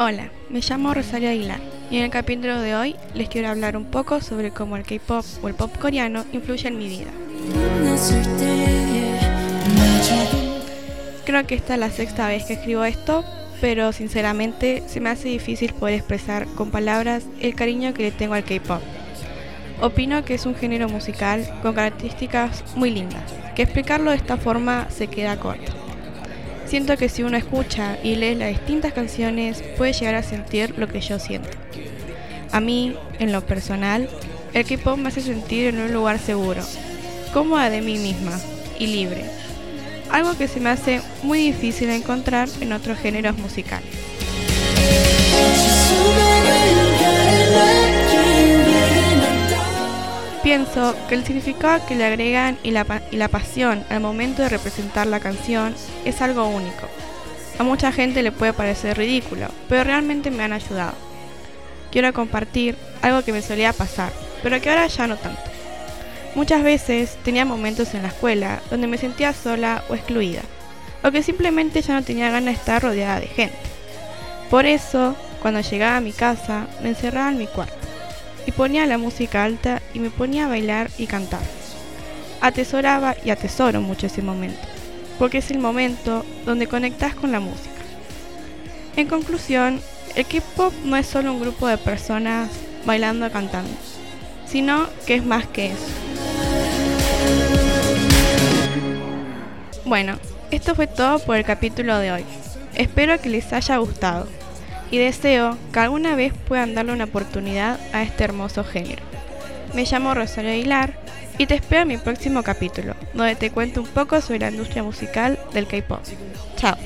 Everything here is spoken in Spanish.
Hola, me llamo Rosario Aguilar y en el capítulo de hoy les quiero hablar un poco sobre cómo el K-pop o el pop coreano influye en mi vida. Creo que esta es la sexta vez que escribo esto, pero sinceramente se me hace difícil poder expresar con palabras el cariño que le tengo al K-pop. Opino que es un género musical con características muy lindas, que explicarlo de esta forma se queda corto. Siento que si uno escucha y lee las distintas canciones puede llegar a sentir lo que yo siento. A mí, en lo personal, el K-pop me hace sentir en un lugar seguro, cómoda de mí misma y libre. Algo que se me hace muy difícil encontrar en otros géneros musicales. Pienso que el significado que le agregan y la, y la pasión al momento de representar la canción es algo único. A mucha gente le puede parecer ridículo, pero realmente me han ayudado. Quiero compartir algo que me solía pasar, pero que ahora ya no tanto. Muchas veces tenía momentos en la escuela donde me sentía sola o excluida, o que simplemente ya no tenía ganas de estar rodeada de gente. Por eso, cuando llegaba a mi casa, me encerraba en mi cuarto y ponía la música alta y me ponía a bailar y cantar. Atesoraba y atesoro mucho ese momento, porque es el momento donde conectas con la música. En conclusión, el K-pop no es solo un grupo de personas bailando y cantando, sino que es más que eso. Bueno, esto fue todo por el capítulo de hoy. Espero que les haya gustado y deseo que alguna vez puedan darle una oportunidad a este hermoso género. Me llamo Rosario Aguilar y te espero en mi próximo capítulo, donde te cuento un poco sobre la industria musical del K-pop. Chao.